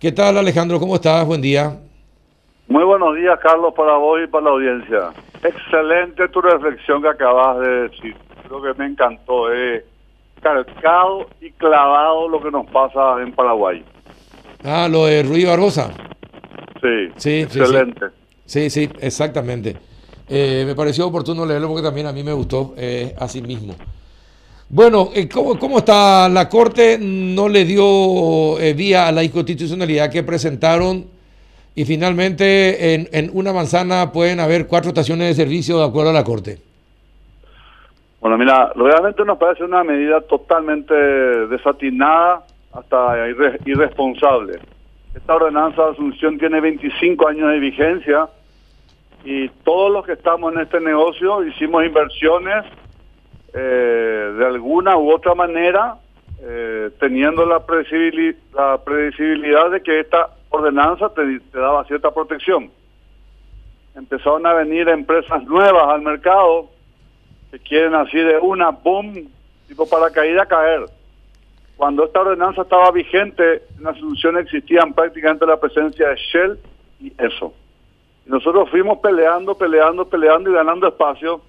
¿Qué tal Alejandro? ¿Cómo estás? Buen día. Muy buenos días, Carlos, para vos y para la audiencia. Excelente tu reflexión que acabas de decir. Creo que me encantó. Eh. Calcado y clavado lo que nos pasa en Paraguay. Ah, lo de Ruiz Barbosa. Sí, Sí, sí, excelente. Sí, sí, exactamente. Eh, me pareció oportuno leerlo porque también a mí me gustó eh, así mismo. Bueno, eh, ¿cómo, ¿cómo está? La Corte no le dio eh, vía a la inconstitucionalidad que presentaron y finalmente en, en una manzana pueden haber cuatro estaciones de servicio de acuerdo a la Corte. Bueno, mira, realmente nos parece una medida totalmente desatinada, hasta irre- irresponsable. Esta ordenanza de asunción tiene 25 años de vigencia y todos los que estamos en este negocio hicimos inversiones eh, de alguna u otra manera, eh, teniendo la, predecibilidad de que esta ordenanza te, daba cierta protección. Empezaron a venir empresas nuevas al mercado que quieren así de una, boom, tipo paracaídas caer. Cuando esta ordenanza estaba vigente, en la solución existían prácticamente la presencia de Shell y eso. Nosotros fuimos peleando, peleando, peleando y ganando espacio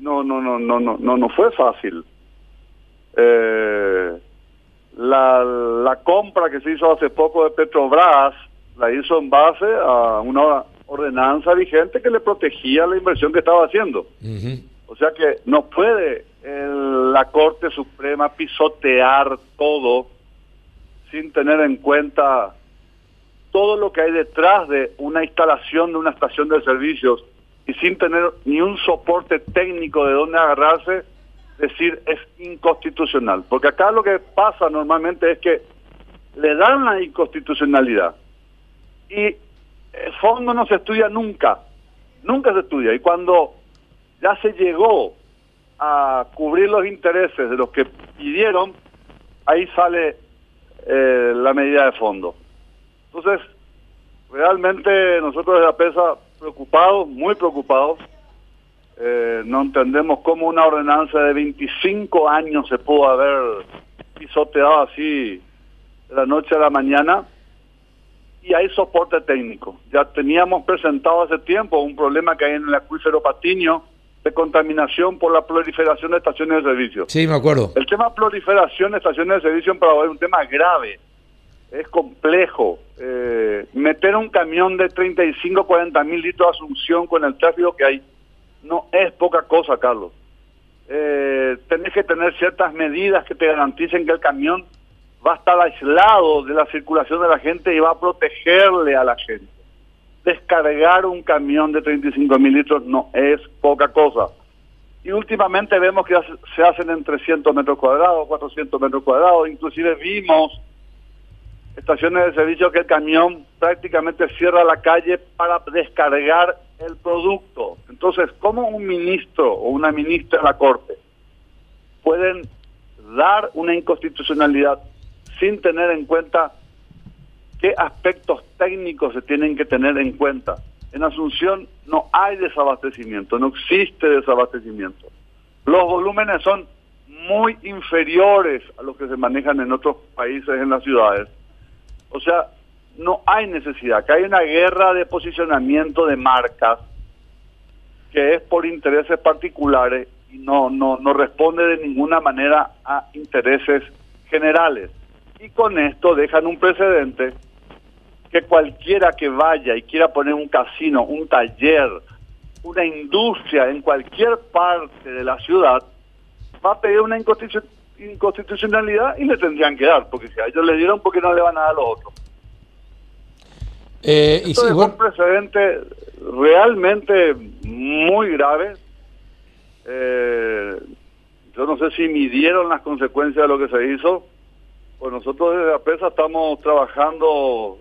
no, no, no, no, no, no, no fue fácil. Eh, la, la compra que se hizo hace poco de Petrobras la hizo en base a una ordenanza vigente que le protegía la inversión que estaba haciendo. O sea que no puede el- la Corte Suprema pisotear todo sin tener en cuenta todo lo que hay detrás de una instalación de una estación de servicios y sin tener ni un soporte técnico de dónde agarrarse, decir es inconstitucional. Porque acá lo que pasa normalmente es que le dan la inconstitucionalidad y el fondo no se estudia nunca, nunca se estudia. Y cuando ya se llegó a cubrir los intereses de los que pidieron, ahí sale eh, la medida de fondo. Entonces, realmente nosotros de la PESA preocupados, muy preocupados, eh, no entendemos cómo una ordenanza de 25 años se pudo haber pisoteado así de la noche a la mañana y hay soporte técnico. Ya teníamos presentado hace tiempo un problema que hay en el acuífero Patiño de contaminación por la proliferación de estaciones de servicio. Sí, me acuerdo. El tema proliferación de estaciones de servicio en Paraguay es un tema grave, es complejo. Eh, meter un camión de 35, 40 mil litros de asunción con el tráfico que hay no es poca cosa, Carlos. Eh, tenés que tener ciertas medidas que te garanticen que el camión va a estar aislado de la circulación de la gente y va a protegerle a la gente. Descargar un camión de 35 mil litros no es poca cosa. Y últimamente vemos que se hacen en 300 metros cuadrados, 400 metros cuadrados. Inclusive vimos estaciones de servicio que el camión prácticamente cierra la calle para descargar el producto. Entonces, ¿cómo un ministro o una ministra de la Corte pueden dar una inconstitucionalidad sin tener en cuenta qué aspectos técnicos se tienen que tener en cuenta? En Asunción no hay desabastecimiento, no existe desabastecimiento. Los volúmenes son muy inferiores a los que se manejan en otros países en las ciudades. O sea, no hay necesidad, que hay una guerra de posicionamiento de marcas que es por intereses particulares y no, no, no responde de ninguna manera a intereses generales. Y con esto dejan un precedente que cualquiera que vaya y quiera poner un casino, un taller, una industria en cualquier parte de la ciudad, va a pedir una inconstitucionalidad y le tendrían que dar, porque si a ellos le dieron, ¿por qué no le van a dar a los otros? Eh, y Esto sí, es bueno, un precedente realmente muy grave. Eh, yo no sé si midieron las consecuencias de lo que se hizo. Pues nosotros desde la presa estamos trabajando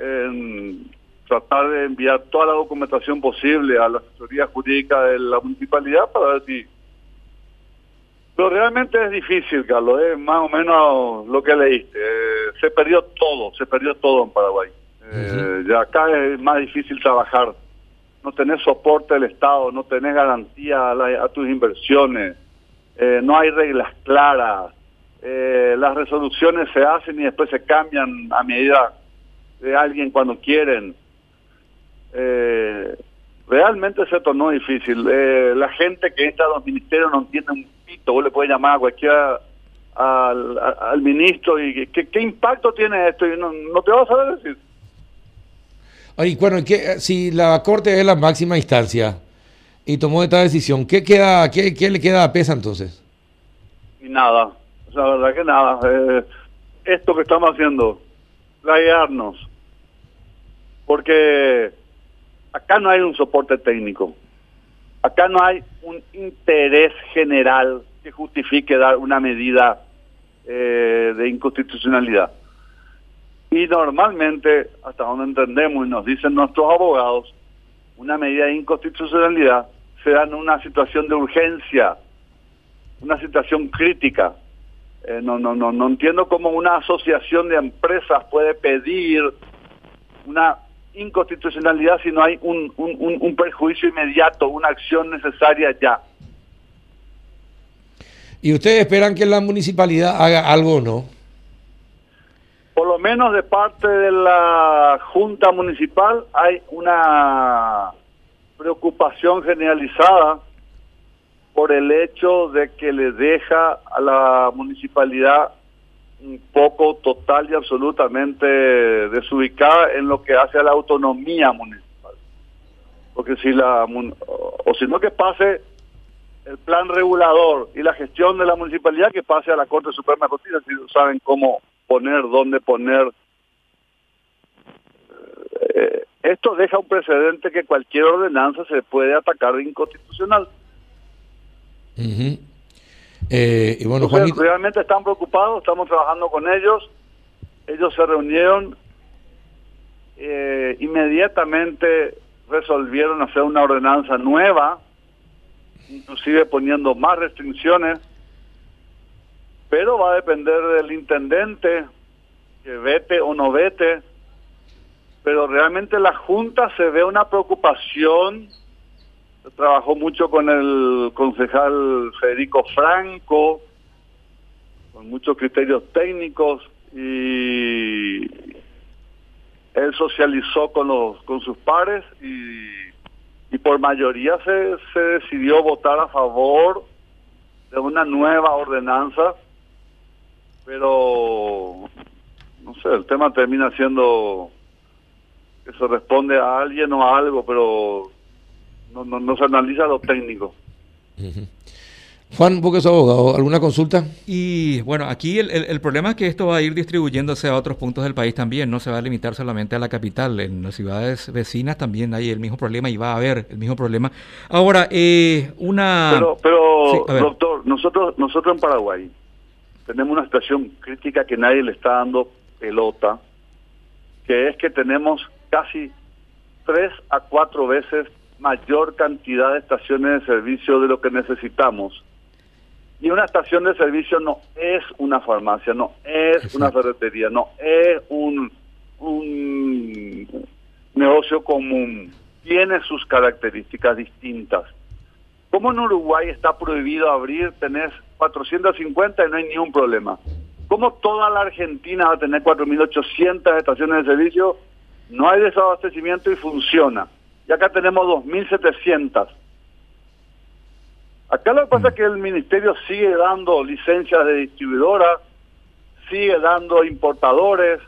en tratar de enviar toda la documentación posible a la asesoría jurídica de la municipalidad para ver si... Pero realmente es difícil, Carlos, es más o menos lo que leíste. Eh, se perdió todo, se perdió todo en Paraguay. Eh, Ya acá es más difícil trabajar. No tenés soporte del Estado, no tenés garantía a, la- a tus inversiones, eh, no hay reglas claras, las resoluciones se hacen y después se cambian a medida de alguien cuando quieren. Eh, realmente se tornó difícil. Eh, la gente que entra a los ministerios no entiende un pito, vos le puedes llamar a cualquiera al, al ministro y ¿qué, qué impacto tiene esto y no, no te vas a saber decir. Y bueno, ¿qué, si la Corte es la máxima instancia y tomó esta decisión, ¿qué, queda, qué, qué le queda a PESA entonces? Y nada, la verdad que nada. Eh, esto que estamos haciendo, laguearnos, porque acá no hay un soporte técnico, acá no hay un interés general que justifique dar una medida eh, de inconstitucionalidad. Y normalmente, hasta donde entendemos y nos dicen nuestros abogados, una medida de inconstitucionalidad se da en una situación de urgencia, una situación crítica. Eh, no, no, no, no entiendo cómo una asociación de empresas puede pedir una inconstitucionalidad si no hay un, un, un perjuicio inmediato, una acción necesaria ya. ¿Y ustedes esperan que la municipalidad haga algo o no? por lo menos de parte de la Junta Municipal hay una preocupación generalizada por el hecho de que le deja a la municipalidad un poco total y absolutamente desubicada en lo que hace a la autonomía municipal. Porque si la, o si no que pase el plan regulador y la gestión de la municipalidad que pase a la Corte Suprema de Justicia, si saben cómo poner, dónde poner. Eh, esto deja un precedente que cualquier ordenanza se puede atacar inconstitucional. Eh, y bueno, Realmente están preocupados, estamos trabajando con ellos. Ellos se reunieron, eh, inmediatamente resolvieron hacer una ordenanza nueva, inclusive poniendo más restricciones. Pero va a depender del intendente que vete o no vete, pero realmente la Junta se ve una preocupación, trabajó mucho con el concejal Federico Franco, con muchos criterios técnicos y él socializó con los con sus pares y, por mayoría se, se decidió votar a favor de una nueva ordenanza pero no sé, el tema termina siendo que se responde a alguien o a algo, pero no, no, se analiza lo técnico. Juan, vos que sos abogado, ¿alguna consulta? Y bueno, aquí el, el, problema es que esto va a ir distribuyéndose a otros puntos del país también, no se va a limitar solamente a la capital, en las ciudades vecinas también hay el mismo problema y va a haber el mismo problema. Ahora, eh, una... Pero, pero doctor, nosotros, nosotros en Paraguay, tenemos una situación crítica que nadie le está dando pelota, que es que tenemos casi tres a cuatro veces mayor cantidad de estaciones de servicio de lo que necesitamos. Y una estación de servicio no es una farmacia, no es una ferretería, no es un, un negocio común. Tiene sus características distintas. Como en Uruguay está prohibido abrir, tenés 450 y no hay ningún problema. ¿Cómo toda la Argentina va a tener 4.800 estaciones de servicio? No hay desabastecimiento y funciona. Y acá tenemos 2.700. Acá lo que pasa es que el ministerio sigue dando licencias de distribuidora, sigue dando importadores,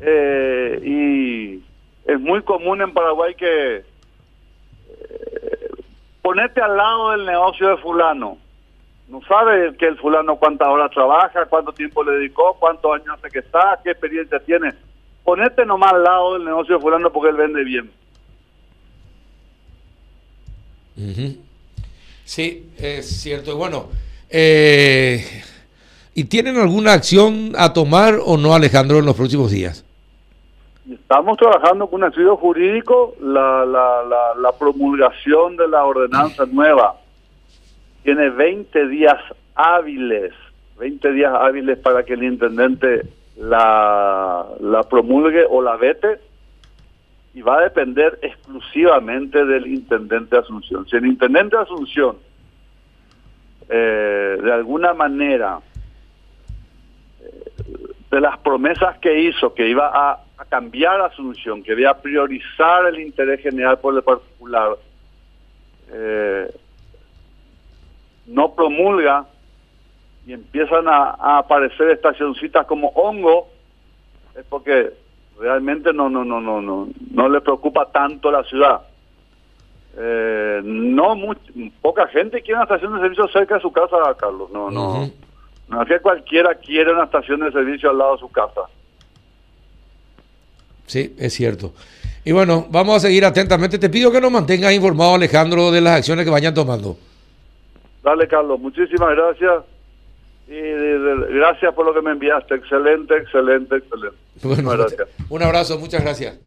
eh, y es muy común en Paraguay que eh, ponete al lado del negocio de fulano no sabe que el fulano cuántas horas trabaja, cuánto tiempo le dedicó, cuántos años hace que está, qué experiencia tiene. Ponete nomás al lado del negocio de fulano porque él vende bien. Sí, es cierto. Bueno, eh, ¿y tienen alguna acción a tomar o no, Alejandro, en los próximos días? Estamos trabajando con un estudio jurídico, la, la, la, la promulgación de la ordenanza nueva tiene 20 días hábiles, 20 días hábiles para que el intendente la, la promulgue o la vete y va a depender exclusivamente del intendente de Asunción. Si el intendente de Asunción eh, de alguna manera eh, de las promesas que hizo que iba a a cambiar Asunción, que vea priorizar el interés general por el particular, eh, no promulga y empiezan a, a, aparecer estacioncitas como hongo, es porque realmente no no no no no no le preocupa tanto la ciudad. Eh, no poca gente quiere una estación de servicio cerca de su casa, Carlos. No, no. No es que cualquiera quiere una estación de servicio al lado de su casa. Sí, es cierto. Y bueno, vamos a seguir atentamente. Te pido que nos mantengas informado, Alejandro, de las acciones que vayan tomando. Dale, Carlos. Muchísimas gracias. Y gracias por lo que me enviaste. Excelente, excelente, excelente. Bueno, gracias. Un abrazo, muchas gracias.